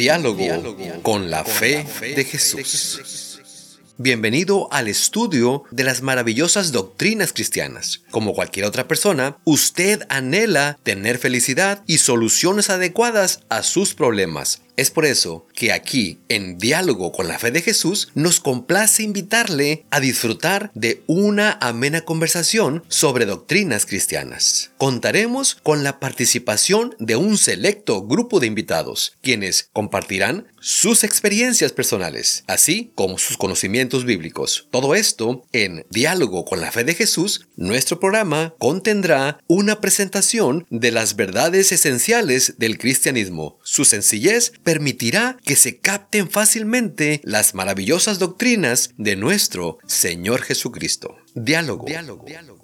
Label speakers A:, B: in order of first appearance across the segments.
A: Diálogo, con la fe de Jesús. Bienvenido al estudio de las maravillosas doctrinas cristianas. Como cualquier otra persona, usted anhela tener felicidad y soluciones adecuadas a sus problemas. Es por eso que aquí, en Diálogo con la Fe de Jesús, nos complace invitarle a disfrutar de una amena conversación sobre doctrinas cristianas. Contaremos con la participación de un selecto grupo de invitados, quienes compartirán sus experiencias personales, así como sus conocimientos bíblicos. Todo esto en Diálogo con la Fe de Jesús, nuestro programa contendrá una presentación de las verdades esenciales del cristianismo, su sencillez, permitirá que se capten fácilmente las maravillosas doctrinas de nuestro Señor Jesucristo. Diálogo,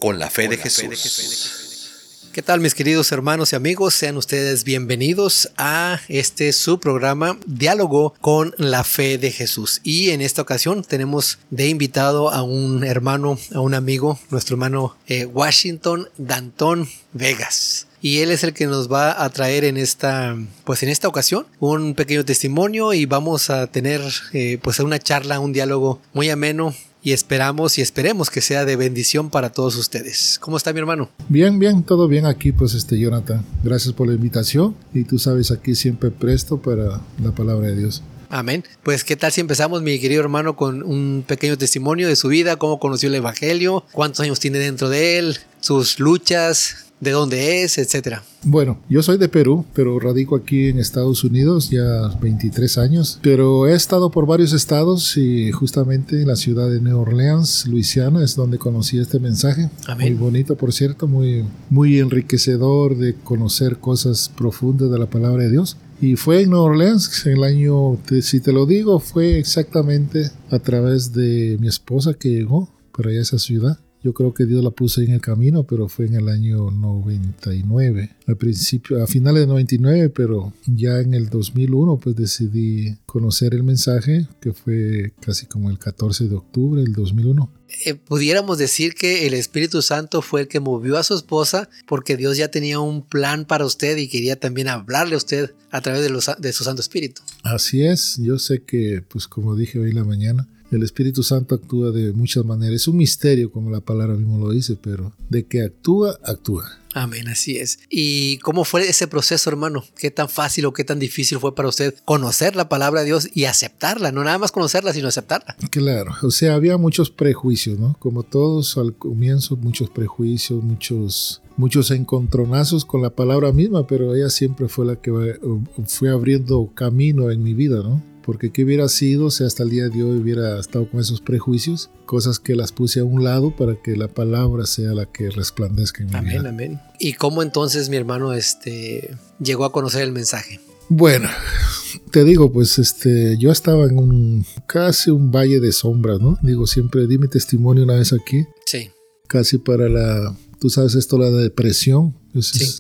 A: con la fe, de, Jesús.
B: ¿Qué tal mis queridos hermanos y amigos? Sean ustedes bienvenidos a este su programa Diálogo con la fe de Jesús. Y en esta ocasión tenemos de invitado a un hermano, a un amigo, nuestro hermano eh, Washington Danton Vegas y él es el que nos va a traer en esta, pues en esta ocasión un pequeño testimonio y vamos a tener eh, pues una charla, un diálogo muy ameno y esperamos y esperemos que sea de bendición para todos ustedes. ¿Cómo está mi hermano?
C: Bien, bien, todo bien aquí, pues este Jonathan. Gracias por la invitación y tú sabes aquí siempre presto para la palabra de Dios.
B: Amén. Pues qué tal si empezamos, mi querido hermano, con un pequeño testimonio de su vida, cómo conoció el Evangelio, cuántos años tiene dentro de él, sus luchas, de dónde es, etcétera.
C: Bueno, yo soy de Perú, pero radico aquí en Estados Unidos ya 23 años, pero he estado por varios estados y justamente en la ciudad de New Orleans, Luisiana, es donde conocí este mensaje. Muy bonito, por cierto, muy, muy enriquecedor de conocer cosas profundas de la palabra de Dios. Y fue en New Orleans, en el año, si te lo digo, fue exactamente a través de mi esposa que llegó para esa ciudad. Yo creo que Dios la puso en el camino, pero fue en el año 99. Al principio, a finales de 99, pero ya en el 2001, pues decidí conocer el mensaje, que fue casi como el 14 de octubre del 2001.
B: Eh, pudiéramos decir que el Espíritu Santo fue el que movió a su esposa porque Dios ya tenía un plan para usted y quería también hablarle a usted a través de, los, de su Santo Espíritu.
C: Así es, yo sé que, pues como dije hoy en la mañana, el Espíritu Santo actúa de muchas maneras. Es un misterio, como la palabra mismo lo dice, pero de que actúa, actúa.
B: Amén, así es. ¿Y cómo fue ese proceso, hermano? ¿Qué tan fácil o qué tan difícil fue para usted conocer la palabra de Dios y aceptarla? No nada más conocerla, sino aceptarla.
C: Claro, o sea, había muchos prejuicios, ¿no? Como todos al comienzo, muchos prejuicios, muchos muchos encontronazos con la palabra misma, pero ella siempre fue la que fue abriendo camino en mi vida, ¿no? Porque qué hubiera sido si hasta el día de hoy hubiera estado con esos prejuicios, cosas que las puse a un lado para que la palabra sea la que resplandezca en mi
B: amén,
C: vida.
B: Amén, ¿Y cómo entonces mi hermano este, llegó a conocer el mensaje?
C: Bueno, te digo, pues este, yo estaba en un casi un valle de sombras, ¿no? Digo siempre, di mi testimonio una vez aquí.
B: Sí.
C: Casi para la Tú sabes esto, la depresión.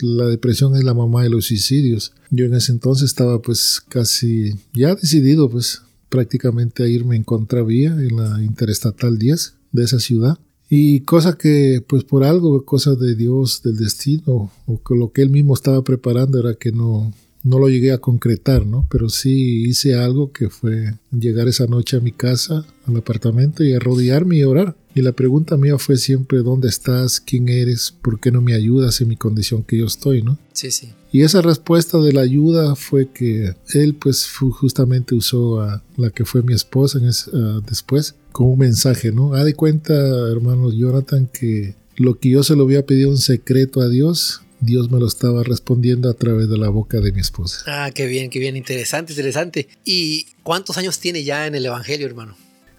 C: La depresión es la mamá de los suicidios. Yo en ese entonces estaba pues casi ya decidido pues prácticamente a irme en contravía en la Interestatal 10 de esa ciudad. Y cosa que pues por algo, cosa de Dios, del destino, o que lo que él mismo estaba preparando era que no, no lo llegué a concretar, ¿no? Pero sí hice algo que fue llegar esa noche a mi casa, al apartamento y arrodillarme y orar. Y la pregunta mía fue siempre, ¿dónde estás? ¿Quién eres? ¿Por qué no me ayudas en mi condición que yo estoy, no?
B: Sí, sí.
C: Y esa respuesta de la ayuda fue que él pues justamente usó a la que fue mi esposa en después como un mensaje, ¿no? Ha de cuenta, hermano Jonathan, que lo que yo se lo había pedido en secreto a Dios, Dios me lo estaba respondiendo a través de la boca de mi esposa.
B: Ah, qué bien, qué bien, interesante, interesante. ¿Y cuántos años tiene ya en el Evangelio, hermano?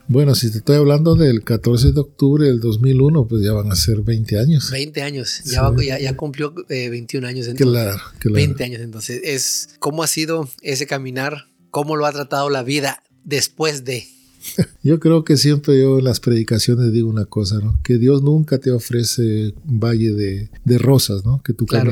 C: Bueno, si te estoy hablando del 14 de octubre del 2001, pues ya van a ser 20 años.
B: 20 años, ya, ya, cumplió 21 eh, años entonces.
C: Claro, claro.
B: 20 años entonces. Es, ¿Cómo ha sido ese caminar? ¿Cómo lo ha tratado la vida después de?
C: Yo creo que siempre yo en las predicaciones digo una cosa, ¿no? Que Dios nunca te ofrece un valle de, de rosas, ¿no? Que tú claro,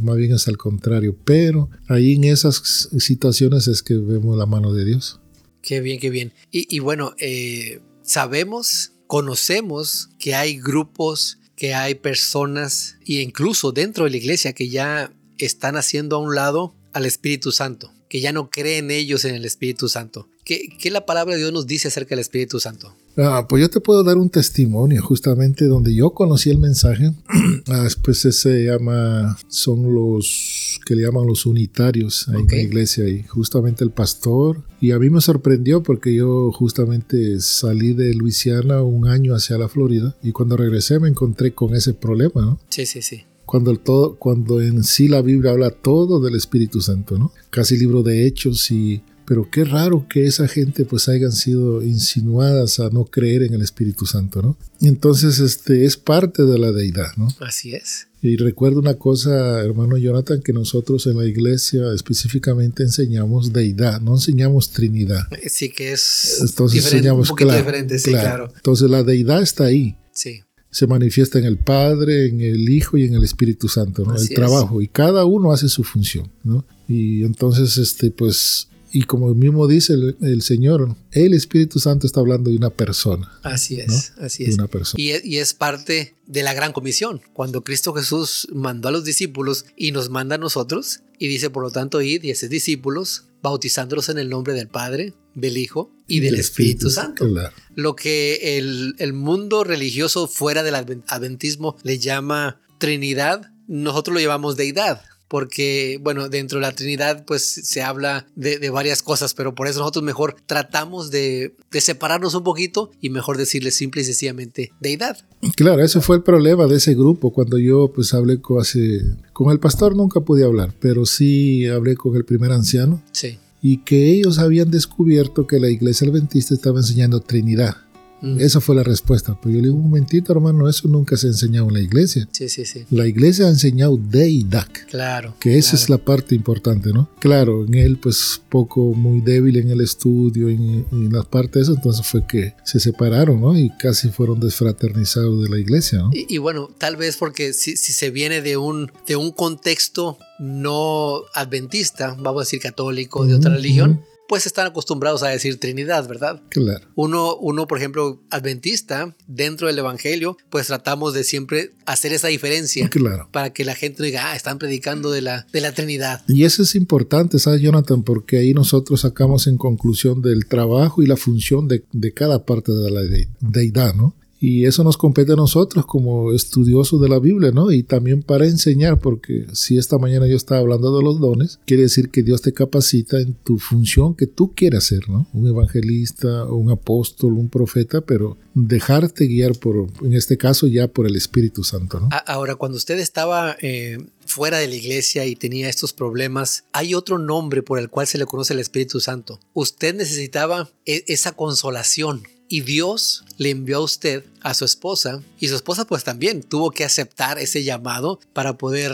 C: más bien es al contrario. Pero ahí en esas situaciones es que vemos la mano de Dios.
B: Qué bien, qué bien. Y, bueno, eh, sabemos, conocemos que hay grupos, que hay personas, e incluso dentro de la iglesia, que ya están haciendo a un lado al Espíritu Santo. que ya no creen ellos en el Espíritu Santo. ¿Qué, ¿Qué, la palabra de Dios nos dice acerca del Espíritu Santo?
C: Ah, pues yo te puedo dar un testimonio justamente donde yo conocí el mensaje. ah, después se llama, son los que le llaman los unitarios ahí okay. en la iglesia y justamente el pastor. Y a mí me sorprendió porque yo justamente salí de Luisiana un año hacia la Florida y cuando regresé me encontré con ese problema, ¿no?
B: Sí, sí, sí
C: cuando, el todo, cuando en sí la Biblia habla todo del Espíritu Santo, ¿no? Casi libro de hechos y... Pero qué raro que esa gente pues hayan sido insinuadas a no creer en el Espíritu Santo, ¿no? Entonces este es parte de la deidad, ¿no?
B: Así es.
C: Y recuerdo una cosa, hermano Jonathan, que nosotros en la iglesia específicamente enseñamos deidad, no enseñamos trinidad.
B: Sí, que es
C: Entonces enseñamos,
B: un
C: claro,
B: diferente, sí,
C: claro.
B: claro.
C: Entonces la deidad está ahí.
B: Sí.
C: se manifiesta en el Padre, en el Hijo y en el Espíritu Santo, ¿no? El
B: es.
C: trabajo. Y cada uno hace su función, ¿no? Y entonces, este, pues, y como mismo dice el, el Señor, el Espíritu Santo está hablando de una persona.
B: Así es, así
C: De
B: es.
C: una persona.
B: Y es, y es parte de la gran comisión, cuando Cristo Jesús mandó a los discípulos y nos manda a nosotros, y dice, por lo tanto, id y haced discípulos, bautizándolos en el nombre del Padre, del Hijo y del Espíritu Santo.
C: Claro.
B: Lo que el, el mundo religioso fuera del adven- adventismo le llama Trinidad, nosotros lo llamamos deidad. Porque, bueno, dentro de la Trinidad, pues se habla de, de varias cosas, pero por eso nosotros mejor tratamos de, de separarnos un poquito y mejor decirle simple y sencillamente deidad.
C: Claro, ese fue el problema de ese grupo. Cuando yo pues hablé con, hace, con el pastor nunca pude hablar, pero sí hablé con el primer anciano
B: Sí.
C: y que ellos habían descubierto que la iglesia adventista estaba enseñando Trinidad.
B: Mm.
C: Esa fue la respuesta. Pero yo le digo, un momentito, hermano, eso nunca se ha enseñado en la iglesia.
B: Sí, sí, sí.
C: La iglesia ha enseñado deidad,
B: Claro.
C: que esa
B: claro.
C: es la parte importante, ¿no? Claro, en él pues poco, muy débil en el estudio, en, en las partes, entonces fue que se separaron, ¿no? Y casi fueron desfraternizados de la iglesia, ¿no?
B: Y, y bueno, tal vez porque si, si se viene de un, de un contexto no adventista, vamos a decir católico, de otra religión. Pues están acostumbrados a decir Trinidad, ¿verdad?
C: Claro.
B: Uno, uno, por ejemplo, adventista, dentro del Evangelio, pues tratamos de siempre hacer esa diferencia
C: Claro.
B: para que la gente diga, ah, están predicando de la, de la Trinidad.
C: Y eso es importante, ¿sabes, Jonathan? Porque ahí nosotros sacamos en conclusión del trabajo y la función de, de cada parte de la de- deidad, ¿no? Y eso nos compete a nosotros como estudiosos de la Biblia, ¿no? Y también para enseñar, porque si esta mañana yo estaba hablando de los dones, quiere decir que Dios te capacita en tu función que tú quieras ser, ¿no? Un evangelista, un apóstol, un profeta, pero dejarte guiar por, en este caso ya por el Espíritu Santo, ¿no?
B: Ahora, cuando usted estaba eh, fuera de la iglesia y tenía estos problemas, hay otro nombre por el cual se le conoce el Espíritu Santo. Usted necesitaba e- esa consolación y Dios le envió a usted a su esposa y su esposa pues también tuvo que aceptar ese llamado para poder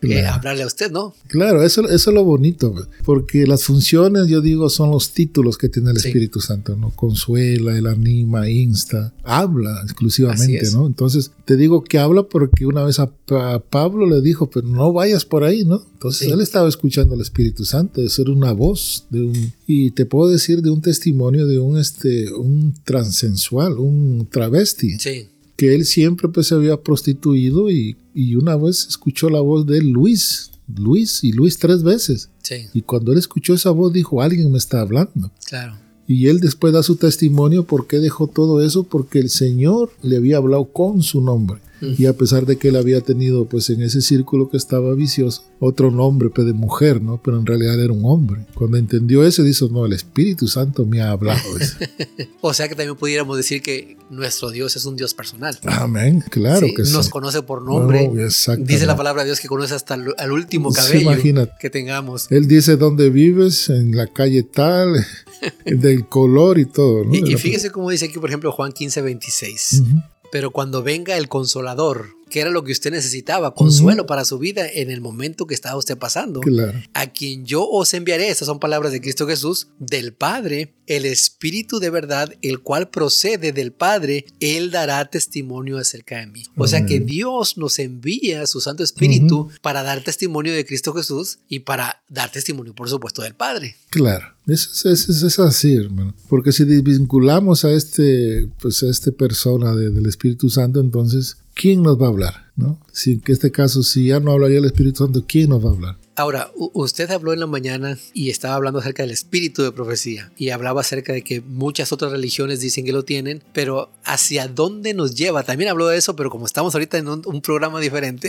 B: eh,
C: Claro.
B: hablarle a usted, ¿no?
C: Claro, eso, eso es lo bonito, porque las funciones, yo digo, son los títulos que tiene el
B: Sí.
C: Espíritu Santo, ¿no? Consuela, el anima, insta, habla exclusivamente. ¿no? Entonces, te digo que habla porque una vez a, a Pablo le dijo, pero no vayas por ahí, ¿no? Entonces,
B: Sí.
C: él estaba escuchando al Espíritu Santo, de ser una voz, de un, y te puedo decir de un testimonio de un, este, un transensual, un travesti
B: Sí,
C: que él siempre pues se había prostituido y, y una vez escuchó la voz de Luis, Luis y Luis tres veces.
B: sí,
C: Y cuando él escuchó esa voz dijo, alguien me está hablando.
B: claro.
C: Y él después da su testimonio por qué dejó todo eso, porque el Señor le había hablado con su nombre. Y a pesar de que él había tenido, pues en ese círculo que estaba vicioso, otro nombre pues, de mujer, ¿no? Pero en realidad era un hombre. Cuando entendió eso, dijo, no, el Espíritu Santo me ha hablado. dice.
B: O sea que también pudiéramos decir que nuestro Dios es un Dios personal.
C: Amén, claro
B: Sí,
C: que sí.
B: nos conoce por nombre.
C: No.
B: Dice la palabra de Dios que conoce hasta el, al último
C: Sí,
B: cabello
C: imagínate.
B: que tengamos.
C: Él dice dónde vives, en la calle tal, del color y todo. ¿no?
B: Y, y fíjese cómo dice aquí, por ejemplo, Juan 15, 26.
C: Ujú.
B: Pero cuando venga el consolador, que era lo que usted necesitaba, consuelo para su vida en el momento que estaba usted pasando,
C: Claro.
B: a quien yo os enviaré, estas son palabras de Cristo Jesús, del Padre, el Espíritu de verdad, el cual procede del Padre, Él dará testimonio acerca de mí. O sea que. Dios nos envía su Santo Espíritu para dar testimonio de Cristo Jesús y para dar testimonio, por supuesto, del Padre.
C: Claro, eso es, es- es así, hermano. Porque si desvinculamos a este, pues a esta persona de- del Espíritu Santo, entonces ¿quién nos va a hablar? ¿No? Si en este caso, si ya no hablaría el Espíritu Santo, ¿quién nos va a hablar?
B: Ahora, usted habló en la mañana y estaba hablando acerca del espíritu de profecía y hablaba acerca de que muchas otras religiones dicen que lo tienen, pero ¿hacia dónde nos lleva? También habló de eso, pero como estamos ahorita en un, programa diferente,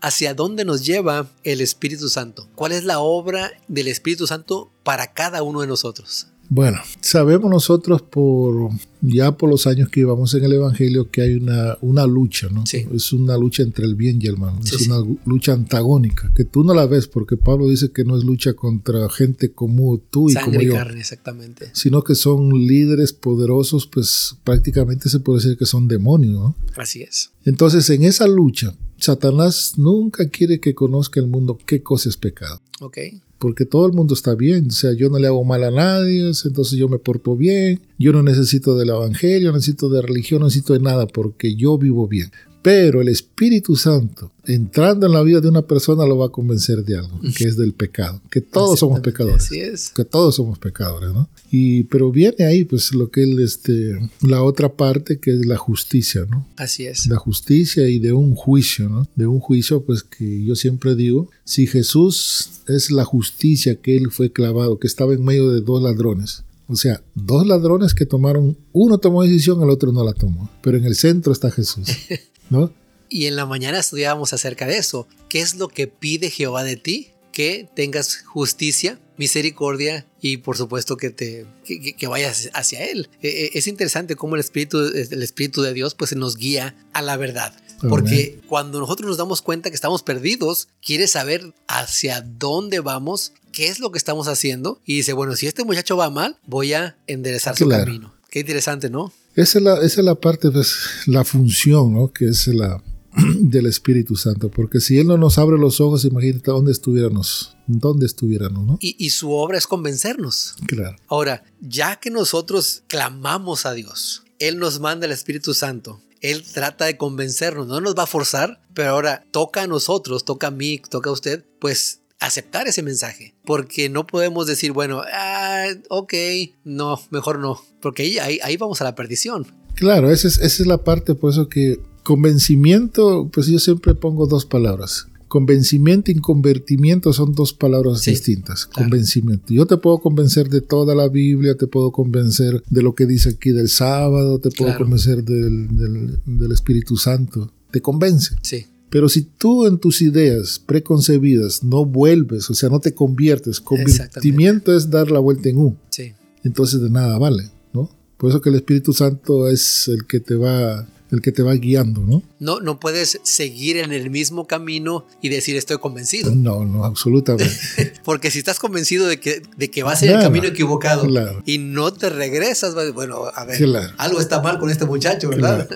B: ¿hacia dónde nos lleva el Espíritu Santo? ¿Cuál es la obra del Espíritu Santo para cada uno de nosotros?
C: Bueno, sabemos nosotros por ya por los años que íbamos en el Evangelio que hay una, una lucha, ¿no? Es una lucha entre el bien y el mal, es una lucha antagónica, que tú no la ves porque Pablo dice que no es lucha contra gente como tú y como yo.
B: carne, exactamente.
C: Sino que son líderes poderosos, pues prácticamente se puede decir que son demonios, ¿no?
B: Así es.
C: Entonces, en esa lucha, Satanás nunca quiere que conozca el mundo qué cosa es pecado.
B: Ok
C: porque todo el mundo está bien, o sea, yo no le hago mal a nadie, entonces yo me porto bien, yo no necesito del evangelio, no necesito de religión, no necesito de nada, porque yo vivo bien. Pero el Espíritu Santo, entrando en la vida de una persona, lo va a convencer de algo, que es del pecado, que todos somos pecadores.
B: Así es.
C: Que todos somos pecadores, ¿no? Y, pero viene ahí, pues, lo que es este, la otra parte, que es la justicia, ¿no?
B: Así es.
C: La justicia y de un juicio, ¿no? De un juicio, pues, que yo siempre digo, si Jesús es la justicia que él fue clavado, que estaba en medio de dos ladrones, o sea, dos ladrones que tomaron, uno tomó decisión, el otro no la tomó. Pero en el centro está Jesús. ¿no?
B: Y en la mañana estudiábamos acerca de eso. ¿Qué es lo que pide Jehová de ti? Que tengas justicia, misericordia y por supuesto que te que, vayas hacia él. E, e, es interesante cómo el espíritu el espíritu de Dios pues nos guía a la verdad. Porque cuando nosotros nos damos cuenta que estamos perdidos, quiere saber hacia dónde vamos, qué es lo que estamos haciendo y dice, bueno, si este muchacho va mal, voy a enderezar su camino. Qué interesante, ¿no?
C: Esa es la, esa es la parte, pues, la función, ¿no? Que es la del Espíritu Santo, porque si Él no nos abre los ojos, imagínate dónde estuviéramos, dónde estuviéramos, ¿no?
B: Y, y su obra es convencernos.
C: Claro.
B: Ahora, ya que nosotros clamamos a Dios, Él nos manda el Espíritu Santo, él trata de convencernos, no nos va a forzar, pero ahora toca a nosotros, toca a mí, toca a usted, pues aceptar ese mensaje, porque no podemos decir, bueno, ah, ok, no, mejor no, porque ahí, ahí, vamos a la perdición.
C: Claro, esa es, esa es la parte, por eso que convencimiento, pues yo siempre pongo dos palabras. Convencimiento y convertimiento son dos palabras distintas. Convencimiento. Yo te puedo convencer de toda la Biblia, te puedo convencer de lo que dice aquí del sábado, te puedo convencer del, del, del Espíritu Santo. Te convence.
B: Sí.
C: Pero si tú en tus ideas preconcebidas no vuelves, o sea, no te conviertes, convertimiento es dar la vuelta en U.
B: Sí.
C: Entonces de nada vale, ¿no? Por eso que el Espíritu Santo es el que te va el que te va guiando, ¿no?
B: No, no puedes seguir en el mismo camino y decir estoy convencido.
C: No, no, absolutamente.
B: Porque si estás convencido de que, de que vas en el camino equivocado y no te regresas, bueno, a ver, algo está mal con este muchacho, ¿verdad?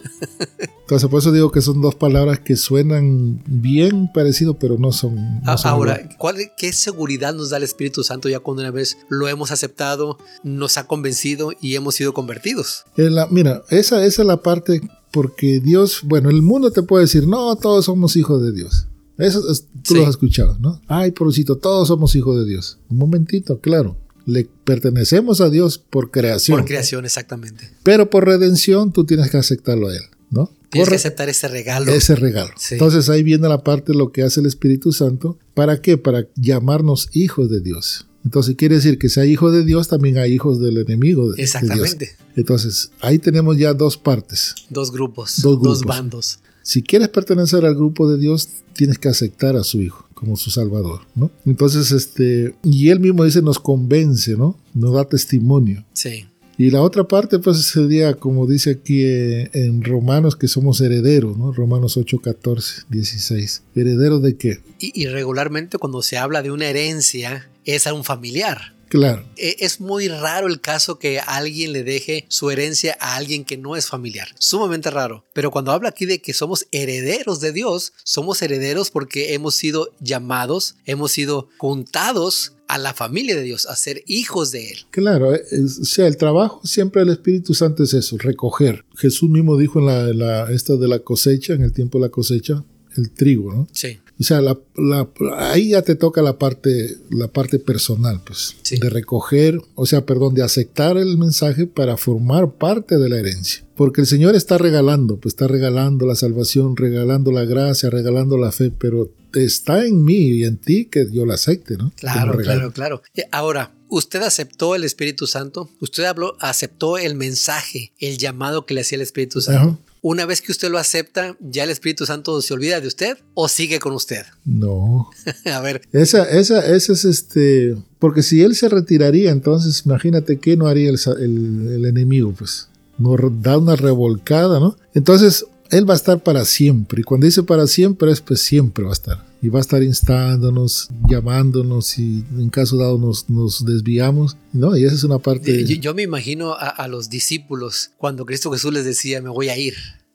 C: Entonces, por eso digo que son dos palabras que suenan bien parecido, pero no son.
B: Ahora, ¿cuál, ¿qué seguridad nos da el Espíritu Santo ya cuando una vez lo hemos aceptado, nos ha convencido y hemos sido convertidos?
C: mira, esa, esa es la parte porque Dios, bueno, el mundo te puede decir, no, todos somos hijos de Dios. Eso tú lo has escuchado, ¿no? Ay, porcito, todos somos hijos de Dios. Un momentito, claro. Le pertenecemos a Dios por creación.
B: Por creación, exactamente.
C: Pero por redención tú tienes que aceptarlo a Él, ¿no?
B: Tienes que aceptar ese regalo.
C: Ese regalo. Entonces ahí viene la parte de lo que hace el Espíritu Santo. ¿Para qué? Para llamarnos hijos de Dios. Entonces quiere decir que si hay hijos de Dios, también hay hijos del enemigo. De,
B: Exactamente.
C: Entonces ahí tenemos ya dos partes.
B: Dos grupos, dos grupos. Dos bandos.
C: Si quieres pertenecer al grupo de Dios, tienes que aceptar a su hijo como su salvador, ¿no? Entonces, este, y él mismo dice, nos convence, ¿no? Nos da testimonio.
B: Sí.
C: Y la otra parte, pues sería, como dice aquí eh, en Romanos, que somos herederos, ¿no? Romanos 8, 14, 16. ¿Herederos de qué?
B: Y, y regularmente cuando se habla de una herencia, es a un familiar.
C: Claro.
B: E, es muy raro el caso que alguien le deje su herencia a alguien que no es familiar. Sumamente raro. Pero cuando habla aquí de que somos herederos de Dios, somos herederos porque hemos sido llamados, hemos sido juntados a la familia de Dios, a ser hijos de Él.
C: Claro, eh, o sea, el trabajo siempre del Espíritu Santo es eso, recoger. Jesús mismo dijo en la, esta de la cosecha, en el tiempo de la cosecha, el trigo, ¿no?
B: Sí.
C: O sea, la, la- ahí ya te toca la parte, la parte personal, pues,
B: Sí.
C: de recoger, o sea, perdón, de aceptar el mensaje para formar parte de la herencia. Porque el Señor está regalando, pues está regalando la salvación, regalando la gracia, regalando la fe, pero está en mí y en ti que yo la acepte, ¿no?
B: Claro, claro, claro. Eh, Ahora, ¿usted aceptó el Espíritu Santo? ¿Usted habló, aceptó el mensaje, el llamado que le hacía el Espíritu Santo?
C: Ajá.
B: Una vez que usted lo acepta, ¿ya el Espíritu Santo se olvida de usted o sigue con usted?
C: No,
B: A ver,
C: Esa, esa, esa es este. Porque si él se retiraría, entonces imagínate qué no haría el, el- el enemigo, pues. No re- da una revolcada, ¿no? Entonces, él va a estar para siempre. Y cuando dice para siempre, es pues siempre va a estar. Y va a estar instándonos, llamándonos, y en caso dado nos, nos desviamos, ¿no? Y esa es una parte.
B: yo, yo me imagino a, a los discípulos cuando Cristo Jesús les decía, me voy a ir.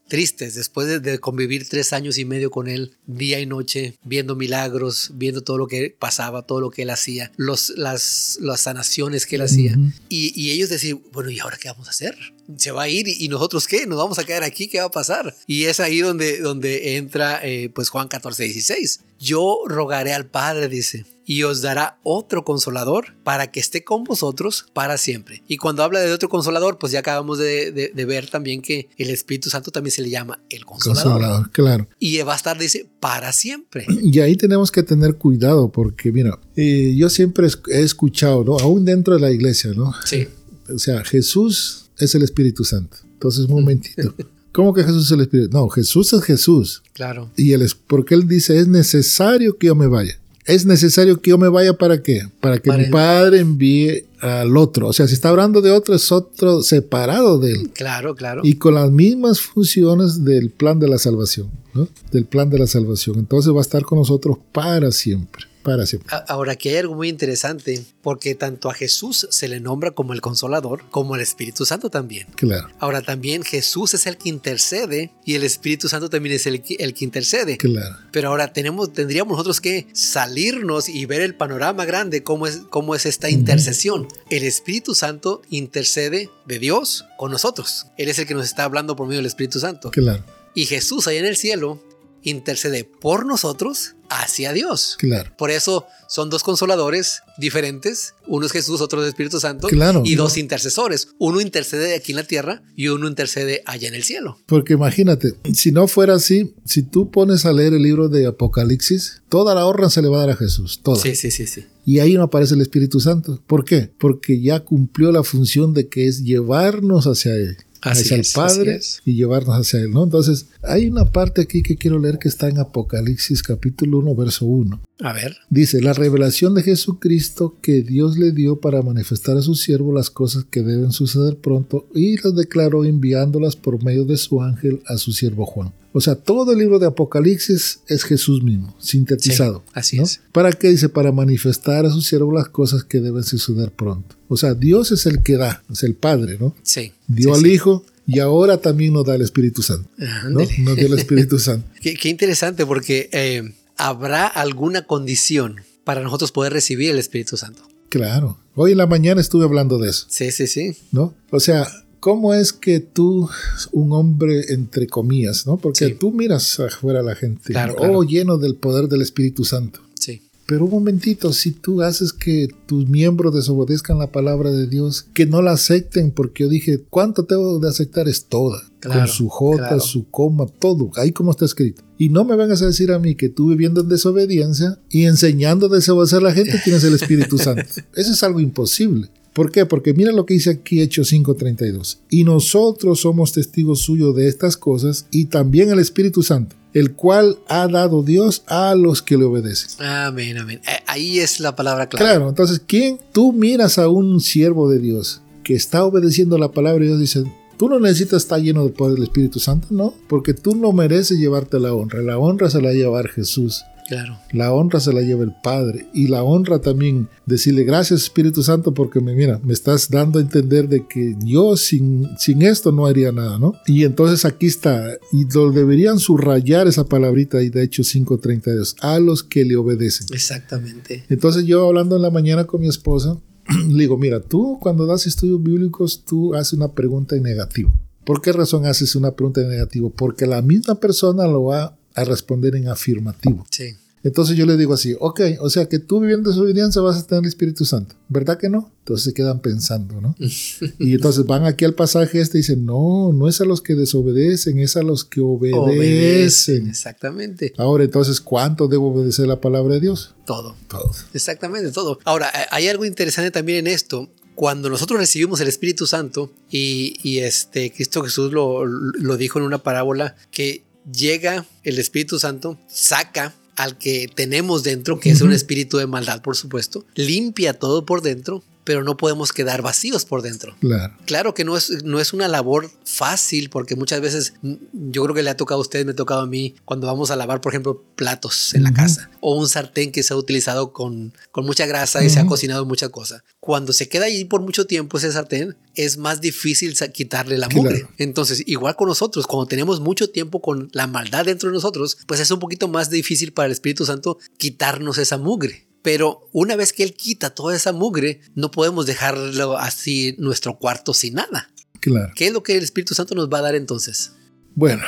B: Tristes, después de, de convivir tres años y medio con él, día y noche, viendo milagros, viendo todo lo que pasaba, todo lo que él hacía, los, las, las sanaciones que él hacía. Y, y ellos decían, bueno, ¿y ahora qué vamos a hacer? Se va a ir y, nosotros qué? ¿Nos vamos a quedar aquí? ¿Qué va a pasar? Y es ahí donde, donde entra eh, pues Juan 14, 16. Yo rogaré al Padre, dice, y os dará otro consolador para que esté con vosotros para siempre. Y cuando habla de otro consolador, pues ya acabamos de, de- de ver también que el Espíritu Santo también se le llama el consolador.
C: Consolador, claro.
B: Y va a estar, dice, para siempre.
C: Y ahí tenemos que tener cuidado porque, mira, eh, yo siempre he escuchado, ¿no? Aún dentro de la iglesia, ¿no?
B: Sí,
C: O sea, Jesús es el Espíritu Santo. Entonces, un momentito. ¿Cómo que Jesús es el Espíritu? No, Jesús es Jesús.
B: claro.
C: Y él es, porque él dice, es necesario que yo me vaya. Es necesario que yo me vaya para qué? Para que
B: Para-
C: mi padre envíe al otro. O sea, si está hablando de otro, es otro separado de él.
B: Claro, claro.
C: Y con las mismas funciones del plan de la salvación, ¿no? Del plan de la salvación. Entonces va a estar con nosotros para siempre. Para siempre.
B: A- Ahora, aquí hay algo muy interesante, porque tanto a Jesús se le nombra como el consolador, como el Espíritu Santo también.
C: Claro,
B: Ahora, también Jesús es el que intercede y el Espíritu Santo también es el que, el que intercede.
C: claro.
B: Pero ahora tenemos, tendríamos nosotros que salirnos y ver el panorama grande, cómo es, cómo es esta intercesión. El Espíritu Santo intercede de Dios con nosotros. Él es el que nos está hablando por medio del Espíritu Santo.
C: Claro,
B: Y Jesús allá en el cielo intercede por nosotros hacia Dios.
C: claro.
B: Por eso son dos consoladores diferentes. Uno es Jesús, otro es el Espíritu Santo.
C: Claro.
B: Y dos intercesores. Uno intercede aquí en la tierra y uno intercede allá en el cielo.
C: Porque imagínate, si no fuera así, si tú pones a leer el libro de Apocalipsis, toda la honra se le va a dar a Jesús, toda.
B: Sí, sí, sí, sí.
C: Y ahí no aparece el Espíritu Santo. ¿Por qué? Porque ya cumplió la función de que es llevarnos hacia Él.
B: Así
C: hacia
B: es,
C: el Padre
B: así es.
C: y llevarnos hacia Él, ¿no? Entonces, hay una parte aquí que quiero leer que está en Apocalipsis capítulo 1, verso 1.
B: A ver.
C: Dice, la revelación de Jesucristo que Dios le dio para manifestar a su siervo las cosas que deben suceder pronto y las declaró enviándolas por medio de su ángel a su siervo Juan. O sea, todo el libro de Apocalipsis es Jesús mismo, sintetizado.
B: Sí, así
C: ¿no?
B: es.
C: ¿Para qué dice? Para manifestar a su siervo las cosas que deben suceder pronto. O sea, Dios es el que da, es el Padre, ¿no?
B: Sí.
C: Dio
B: sí,
C: al
B: sí.
C: Hijo y ahora también nos da el Espíritu Santo. ¿no?
B: Ándale.
C: Nos dio el Espíritu Santo.
B: Qué, qué interesante porque eh, habrá alguna condición para nosotros poder recibir el Espíritu Santo.
C: Claro. Hoy en la mañana estuve hablando de eso.
B: Sí, sí, sí.
C: ¿no? O sea, ¿cómo es que tú, un hombre entre comillas, ¿no? Porque
B: Sí.
C: tú miras afuera a la gente,
B: Claro,
C: oh,
B: claro.
C: lleno del poder del Espíritu Santo.
B: Sí.
C: Pero un momentito, si tú haces que tus miembros desobedezcan la palabra de Dios, que no la acepten, porque yo dije, ¿cuánto tengo de aceptar? Es toda.
B: Claro,
C: con su J,
B: claro.
C: su coma, todo, ahí como está escrito. Y no me vengas a decir a mí que tú viviendo en desobediencia y enseñando a desobedecer a la gente tienes el Espíritu Santo. Eso es algo imposible. ¿Por qué? Porque mira lo que dice aquí Hechos 5:32. Y nosotros somos testigos suyos de estas cosas y también el Espíritu Santo, el cual ha dado Dios a los que le obedecen.
B: Amén, amén. Eh, Ahí es la palabra clave.
C: Claro, entonces, ¿quién? Tú miras a un siervo de Dios que está obedeciendo la palabra de Dios, dice, tú no necesitas estar lleno del poder del Espíritu Santo, no, porque tú no mereces llevarte la honra. La honra se la va a llevar Jesús.
B: Claro.
C: La honra se la lleva el Padre. Y la honra también, decirle gracias Espíritu Santo porque me, mira, me estás dando a entender de que yo sin, sin esto no haría nada, ¿no? Y entonces aquí está, y lo deberían subrayar esa palabrita ahí de Hechos 5.32, a los que le obedecen.
B: Exactamente.
C: Entonces yo hablando en la mañana con mi esposa, le digo, mira, tú cuando das estudios bíblicos, tú haces una pregunta en negativo. ¿Por qué razón haces una pregunta en negativo? Porque la misma persona lo va a responder en afirmativo.
B: Sí.
C: Entonces yo le digo así, ok, o sea que tú viviendo desobediencia vas a tener el Espíritu Santo, ¿verdad que no? Entonces se quedan pensando, ¿no? y entonces van aquí al pasaje este y dicen, no, no es a los que desobedecen, es a los que obedecen. obedecen.
B: Exactamente.
C: Ahora entonces, ¿cuánto debo obedecer la palabra de Dios?
B: Todo.
C: Todo.
B: Exactamente, todo. Ahora, hay algo interesante también en esto cuando nosotros recibimos el Espíritu Santo y, este Cristo Jesús lo, lo, dijo en una parábola que llega el Espíritu Santo, saca al que tenemos dentro, que es un espíritu de maldad, por supuesto, limpia todo por dentro pero no podemos quedar vacíos por dentro.
C: Claro.
B: Claro que no es, no es una labor fácil porque muchas veces mm, yo creo que le ha tocado a usted, me ha tocado a mí cuando vamos a lavar, por ejemplo, platos en la casa o un sartén que se ha utilizado con, con mucha grasa y se ha cocinado muchas cosas. Cuando se queda ahí por mucho tiempo ese sartén, es más difícil quitarle la mugre. Entonces, igual con nosotros, cuando tenemos mucho tiempo con la maldad dentro de nosotros, pues es un poquito más difícil para el Espíritu Santo quitarnos esa mugre. Pero una vez que Él quita toda esa mugre, no podemos dejarlo así nuestro cuarto sin nada.
C: Claro.
B: ¿Qué es lo que el Espíritu Santo nos va a dar entonces?
C: Bueno,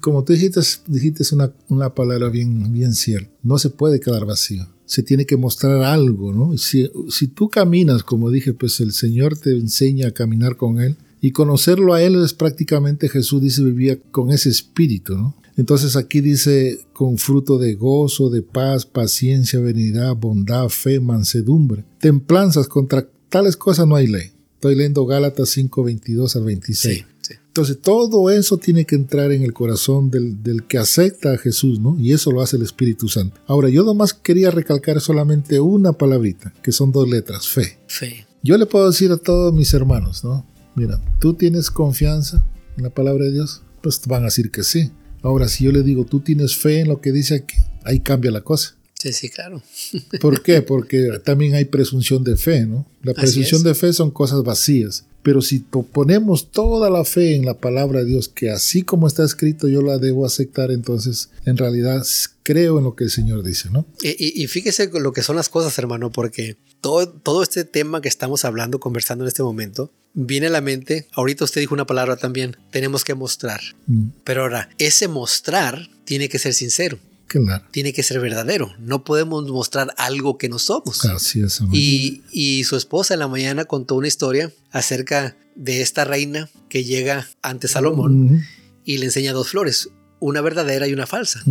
C: como tú dijiste, dijiste una, una palabra bien, bien cierta. No se puede quedar vacío. Se tiene que mostrar algo, ¿no? Si, si tú caminas, como dije, pues el Señor te enseña a caminar con Él. Y conocerlo a Él es prácticamente Jesús dice vivía con ese espíritu, ¿no? Entonces aquí dice con fruto de gozo, de paz, paciencia, benignidad, bondad, fe, mansedumbre, templanzas, contra tales cosas no hay ley. Estoy leyendo Gálatas 5, 22 al 26. Entonces todo eso tiene que entrar en el corazón del, del, que acepta a Jesús, ¿no? Y eso lo hace el Espíritu Santo. Ahora, yo nomás quería recalcar solamente una palabrita, que son dos letras, fe.
B: Fe.
C: Yo le puedo decir a todos mis hermanos, ¿no? Mira, ¿tú tienes confianza en la palabra de Dios? Pues van a decir que sí. Ahora, si yo le digo, tú tienes fe en lo que dice aquí, ahí cambia la cosa.
B: Sí, sí, claro.
C: ¿Por qué? Porque también hay presunción de fe, ¿no? La presunción de fe son cosas vacías. Pero si ponemos toda la fe en la palabra de Dios, que así como está escrito yo la debo aceptar, entonces en realidad creo en lo que el Señor dice, ¿no?
B: Y, y, fíjese lo que son las cosas, hermano, porque todo, todo este tema que estamos hablando, conversando en este momento, viene a la mente, ahorita usted dijo una palabra también, tenemos que mostrar. Mm. Pero ahora, ese mostrar tiene que ser sincero.
C: Claro.
B: Tiene que ser verdadero. No podemos mostrar algo que no somos.
C: Así es.
B: Y, y, su esposa en la mañana contó una historia acerca de esta reina que llega ante Salomón y le enseña dos flores, una verdadera y una falsa.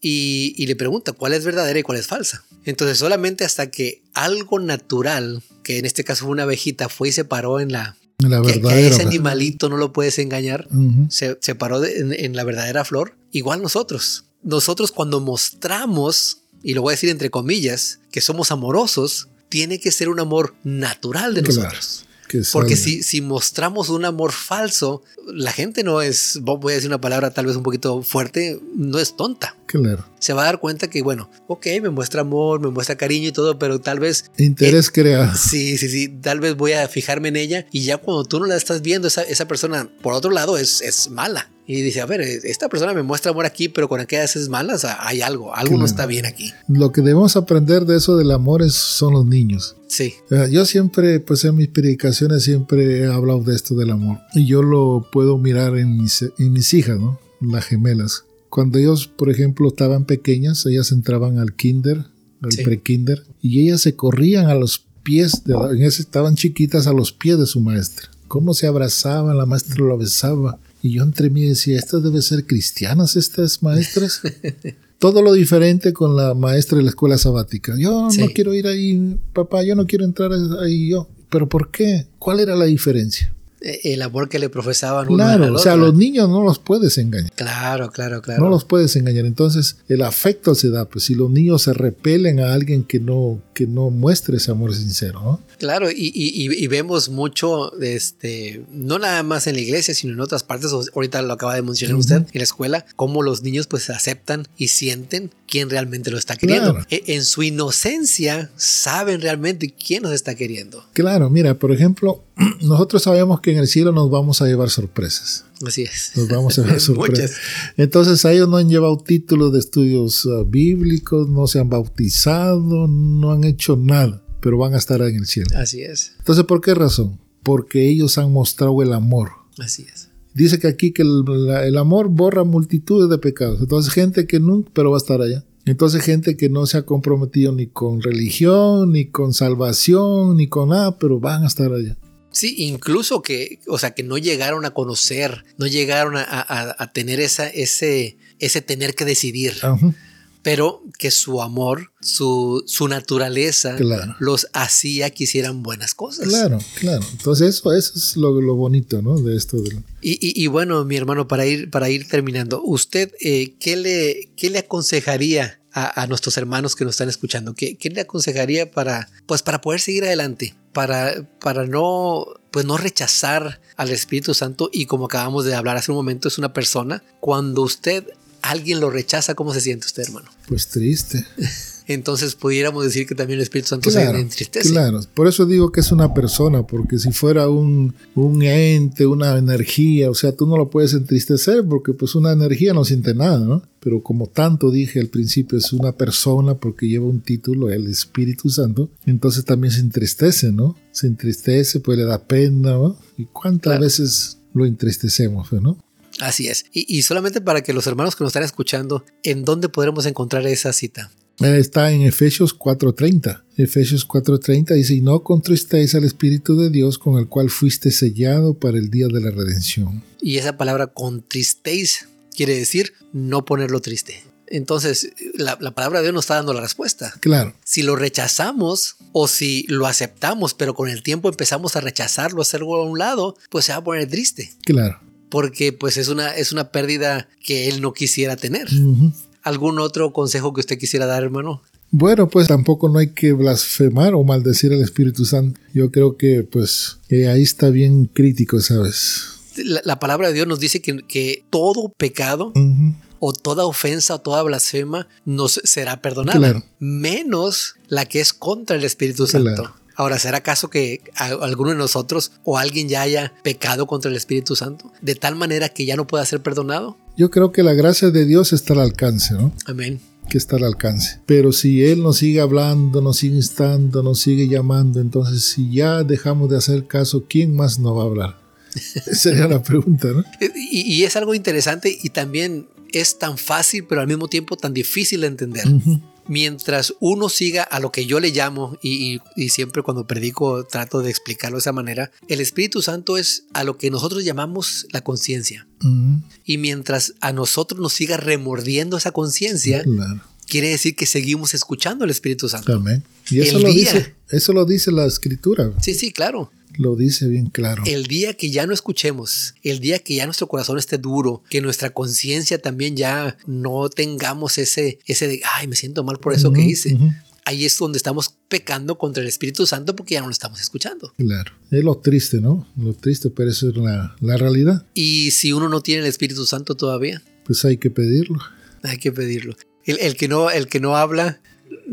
B: y, y, le pregunta cuál es verdadera y cuál es falsa. Entonces solamente hasta que algo natural que en este caso fue una abejita, fue y se paró en la...
C: la.
B: Que, ese animalito no lo puedes engañar, se, se, paró en, la verdadera flor. Igual nosotros. Nosotros cuando mostramos, y lo voy a decir entre comillas, que somos amorosos, tiene que ser un amor natural de nosotros. Porque si, si mostramos un amor falso, la gente no es, voy a decir una palabra tal vez un poquito fuerte, no es tonta.
C: Claro.
B: Se va a dar cuenta que, bueno, ok, me muestra amor, me muestra cariño y todo, pero tal vez...
C: Interés crea.
B: Sí, sí, sí, tal vez voy a fijarme en ella y ya cuando tú no la estás viendo, esa, esa persona, por otro lado, es, es mala. Y dice, a ver, esta persona me muestra amor aquí, pero con aquellas es malas, hay algo, algo no está bien aquí.
C: Lo que debemos aprender de eso del amor es, son los niños.
B: Sí.
C: Yo siempre, pues en mis predicaciones siempre he hablado de esto del amor. Y yo lo puedo mirar en mis, en mis hijas, ¿no? Las gemelas. Cuando ellos, por ejemplo, estaban pequeñas, ellas entraban al kinder, al pre-kinder, y ellas se corrían a los pies, de en ese estaban chiquitas a los pies de su maestra. Cómo se abrazaban, la maestra lo besaba. Y yo entre mí decía, estas deben ser cristianas, estas maestras. Todo lo diferente con la maestra de la escuela sabática. Yo no quiero ir ahí, papá, yo no quiero entrar ahí yo. ¿Pero por qué? ¿Cuál era la diferencia?
B: El amor que le profesaban.
C: Claro, o sea, los niños no los puedes engañar.
B: Claro, claro, claro.
C: No los puedes engañar. Entonces, el afecto se da, pues si los niños se repelen a alguien que no, que no muestre ese amor sincero, ¿no?
B: Claro, y, y, vemos mucho, este, no nada más en la iglesia, sino en otras partes, ahorita lo acaba de mencionar usted, en la escuela, cómo los niños pues aceptan y sienten quién realmente lo está queriendo. E, en su inocencia saben realmente quién nos está queriendo.
C: Claro, mira, por ejemplo, nosotros sabemos que en el cielo nos vamos a llevar sorpresas.
B: Así es.
C: Nos vamos a llevar sorpresas. Entonces, a ellos no han llevado títulos de estudios uh, bíblicos, no se han bautizado, no han hecho nada, pero van a estar en el cielo.
B: Así es.
C: Entonces, ¿por qué razón? Porque ellos han mostrado el amor.
B: Así es.
C: Dice que aquí que el, el amor borra multitudes de pecados. Entonces, gente que nunca, pero va a estar allá. Entonces gente que no se ha comprometido ni con religión, ni con salvación, ni con nada, pero van a estar allá.
B: Sí, incluso que, o sea, que no llegaron a conocer, no llegaron a, tener esa, ese, ese tener que decidir. Pero que su amor, su, su naturaleza los hacía que hicieran buenas cosas.
C: Claro, claro. Entonces eso, eso es lo, lo bonito, ¿no? De esto.
B: Y, y, bueno, mi hermano, para ir, para ir terminando, ¿usted eh, ¿qué, le, qué le aconsejaría a, nuestros hermanos que nos están escuchando? ¿Qué, ¿Qué, le aconsejaría para, pues, para poder seguir adelante? Para, para no, pues, no rechazar al Espíritu Santo y como acabamos de hablar hace un momento, es una persona. Cuando usted, alguien lo rechaza, ¿cómo se siente usted, hermano?
C: Pues triste.
B: entonces pudiéramos decir que también el Espíritu Santo se entristece.
C: Claro, por eso digo que es una persona, porque si fuera un, un, ente, una energía, o sea, tú no lo puedes entristecer porque pues una energía no siente nada, ¿no? Pero como tanto dije al principio, es una persona porque lleva un título, el Espíritu Santo, entonces también se entristece, ¿no? Se entristece, pues le da pena, ¿no? ¿Y cuántas veces lo entristecemos, ¿no?
B: Así es. Y, y, solamente para que los hermanos que nos están escuchando, ¿en dónde podremos encontrar esa cita?
C: Está en Efesios 4:30. Efesios 4:30 dice, y no contristéis al Espíritu de Dios con el cual fuiste sellado para el día de la redención.
B: Y esa palabra contristéis quiere decir no ponerlo triste. Entonces, la, palabra de Dios nos está dando la respuesta.
C: Claro.
B: Si lo rechazamos o si lo aceptamos, pero con el tiempo empezamos a rechazarlo, a hacerlo a un lado, pues se va a poner triste.
C: Claro.
B: Porque pues es una, es una pérdida que él no quisiera tener. ¿Algún otro consejo que usted quisiera dar, hermano?
C: Bueno, pues tampoco no hay que blasfemar o maldecir al Espíritu Santo. Yo creo que pues ahí está bien crítico, ¿sabes?
B: La, palabra de Dios nos dice que, todo pecado o toda ofensa o toda blasfema nos será perdonada, menos la que es contra el Espíritu Santo. Ahora, ¿será acaso que alguno de nosotros o alguien ya haya pecado contra el Espíritu Santo de tal manera que ya no pueda ser perdonado?
C: Yo creo que la gracia de Dios está al alcance, ¿no?
B: Amén.
C: Que está al alcance. Pero si Él nos sigue hablando, nos sigue instando, nos sigue llamando, entonces si ya dejamos de hacer caso, ¿quién más nos va a hablar? Sería la pregunta, ¿no?
B: Y, es algo interesante y también es tan fácil, pero al mismo tiempo tan difícil de entender mientras uno siga a lo que yo le llamo, y, siempre cuando predico trato de explicarlo de esa manera, el Espíritu Santo es a lo que nosotros llamamos la conciencia. Y mientras a nosotros nos siga remordiendo esa conciencia, quiere decir que seguimos escuchando al Espíritu Santo.
C: Amén. Y eso, lo dice, eso lo dice la Escritura.
B: Sí, sí, claro
C: lo dice bien claro.
B: El día que ya no escuchemos, el día que ya nuestro corazón esté duro, que nuestra conciencia también ya no tengamos ese, ese de, ay, me siento mal por eso que hice. Ahí es donde estamos pecando contra el Espíritu Santo porque ya no lo estamos escuchando.
C: Claro, es lo triste, ¿no? Lo triste, pero eso es la, la realidad.
B: Y si uno no tiene el Espíritu Santo todavía,
C: pues hay que pedirlo.
B: Hay que pedirlo. El, el, que, no, el que no habla,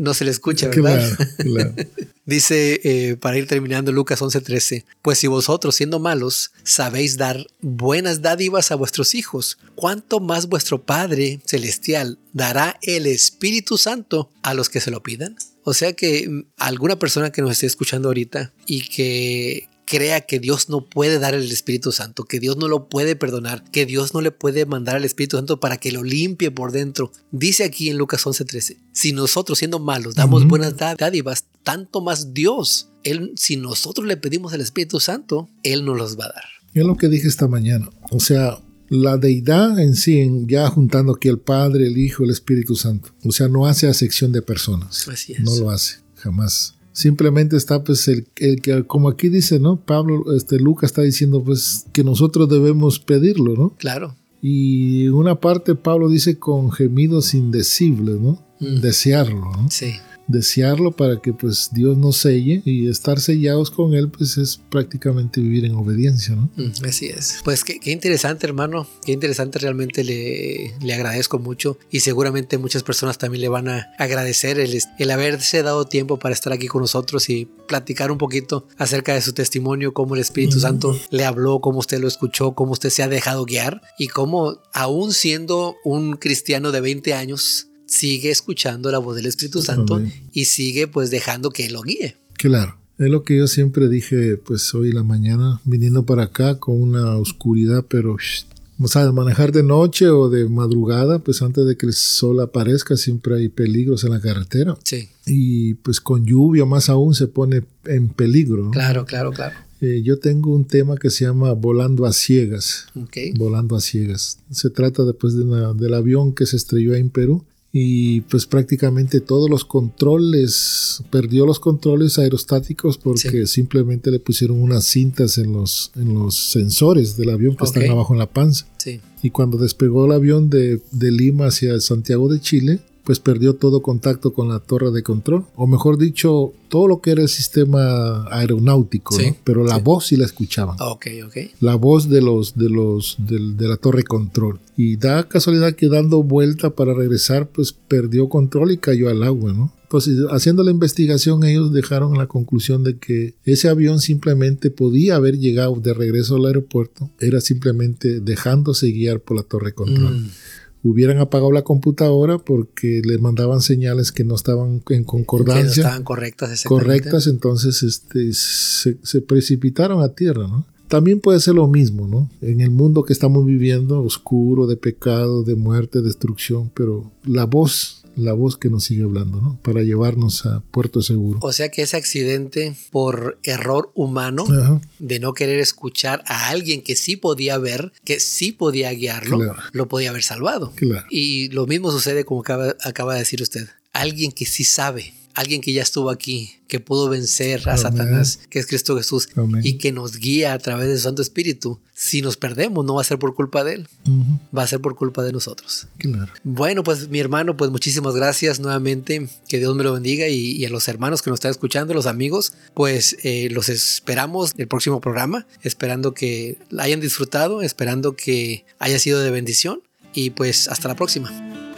B: no se le escucha, ¿verdad? Claro, Dice, eh, para ir terminando, Lucas 11:13, pues si vosotros siendo malos sabéis dar buenas dádivas a vuestros hijos, ¿cuánto más vuestro Padre Celestial dará el Espíritu Santo a los que se lo pidan? O sea que mm, alguna persona que nos esté escuchando ahorita y que crea que Dios no puede dar el Espíritu Santo, que Dios no lo puede perdonar, que Dios no le puede mandar al Espíritu Santo para que lo limpie por dentro. Dice aquí en Lucas 11:13, si nosotros siendo malos damos buenas dádivas, tanto más Dios, él, si nosotros le pedimos al Espíritu Santo, Él nos los va a dar.
C: Es lo que dije esta mañana. O sea, la deidad en sí, ya juntando aquí el Padre, el Hijo, el Espíritu Santo. O sea, no hace acepción de personas.
B: Así es.
C: No lo hace, jamás. Simplemente está pues el, que, como aquí dice, ¿no? Pablo, este, Lucas está diciendo pues que nosotros debemos pedirlo, ¿no?
B: Claro.
C: Y una parte Pablo dice con gemidos indecibles, ¿no? Mm. Desearlo, ¿no?
B: Sí
C: desearlo para que pues Dios nos selle y estar sellados con Él pues es prácticamente vivir en obediencia, ¿no?
B: Mm, así es. Pues qué, interesante hermano, qué interesante realmente le, le, agradezco mucho y seguramente muchas personas también le van a agradecer el, el haberse dado tiempo para estar aquí con nosotros y platicar un poquito acerca de su testimonio, cómo el Espíritu Santo le habló, cómo usted lo escuchó, cómo usted se ha dejado guiar y cómo aún siendo un cristiano de 20 años, sigue escuchando la voz del Espíritu Santo y sigue pues dejando que lo guíe.
C: Claro. Es lo que yo siempre dije, pues hoy en la mañana, viniendo para acá con una oscuridad, pero O sea, manejar de noche o de madrugada, pues antes de que el sol aparezca siempre hay peligros en la carretera.
B: Sí.
C: Y pues con lluvia más aún se pone en peligro. ¿no?
B: Claro, claro, claro.
C: Eh, yo tengo un tema que se llama Volando a ciegas.
B: Ok.
C: Volando a ciegas. Se trata después de una- del avión que se estrelló ahí en Perú y pues prácticamente todos los controles, perdió los controles aerostáticos porque simplemente le pusieron unas cintas en los, en los sensores del avión que están abajo en la panza.
B: Sí.
C: Y cuando despegó el avión de, de Lima hacia Santiago de Chile, pues perdió todo contacto con la torre de control. O mejor dicho, todo lo que era el sistema aeronáutico,
B: Sí,
C: ¿no? Pero la
B: sí.
C: voz sí la escuchaban.
B: Ok, ok.
C: La voz de los, de los, del- de, la torre control. Y da casualidad que dando vuelta para regresar, pues perdió control y cayó al agua, ¿no? Entonces, haciendo la investigación, ellos dejaron la conclusión de que ese avión simplemente podía haber llegado de regreso al aeropuerto, era simplemente dejándose guiar por la torre control
B: Mm,
C: hubieran apagado la computadora porque le mandaban señales que no estaban en
B: que no
C: concordancia
B: estaban correctas,
C: correctas, entonces este, se, se precipitaron a tierra, ¿no? También puede ser lo mismo, ¿no? En el mundo que estamos viviendo, oscuro, de pecado, de muerte, destrucción, pero la voz, la voz que nos sigue hablando, ¿no? Para llevarnos a puerto seguro.
B: O sea que ese accidente por error humano
C: Ajá.
B: de no querer escuchar a alguien que sí podía ver, que sí podía guiarlo,
C: Claro.
B: lo podía haber salvado.
C: Claro.
B: Y lo mismo sucede como acaba, acaba de decir usted. Alguien que sí sabe, alguien que ya estuvo aquí, que pudo vencer a
C: Amén.
B: Satanás, que es Cristo Jesús,
C: Amén.
B: y que nos guía a través de su Santo Espíritu. Si nos perdemos, no va a ser por culpa de Él,
C: Ujú.
B: va a ser por culpa de nosotros.
C: Claro.
B: Bueno, pues mi hermano, pues muchísimas gracias nuevamente. Que Dios me lo bendiga y, y a los hermanos que nos están escuchando, los amigos, pues eh, los esperamos el próximo programa, esperando que hayan disfrutado, esperando que haya sido de bendición y pues hasta la próxima.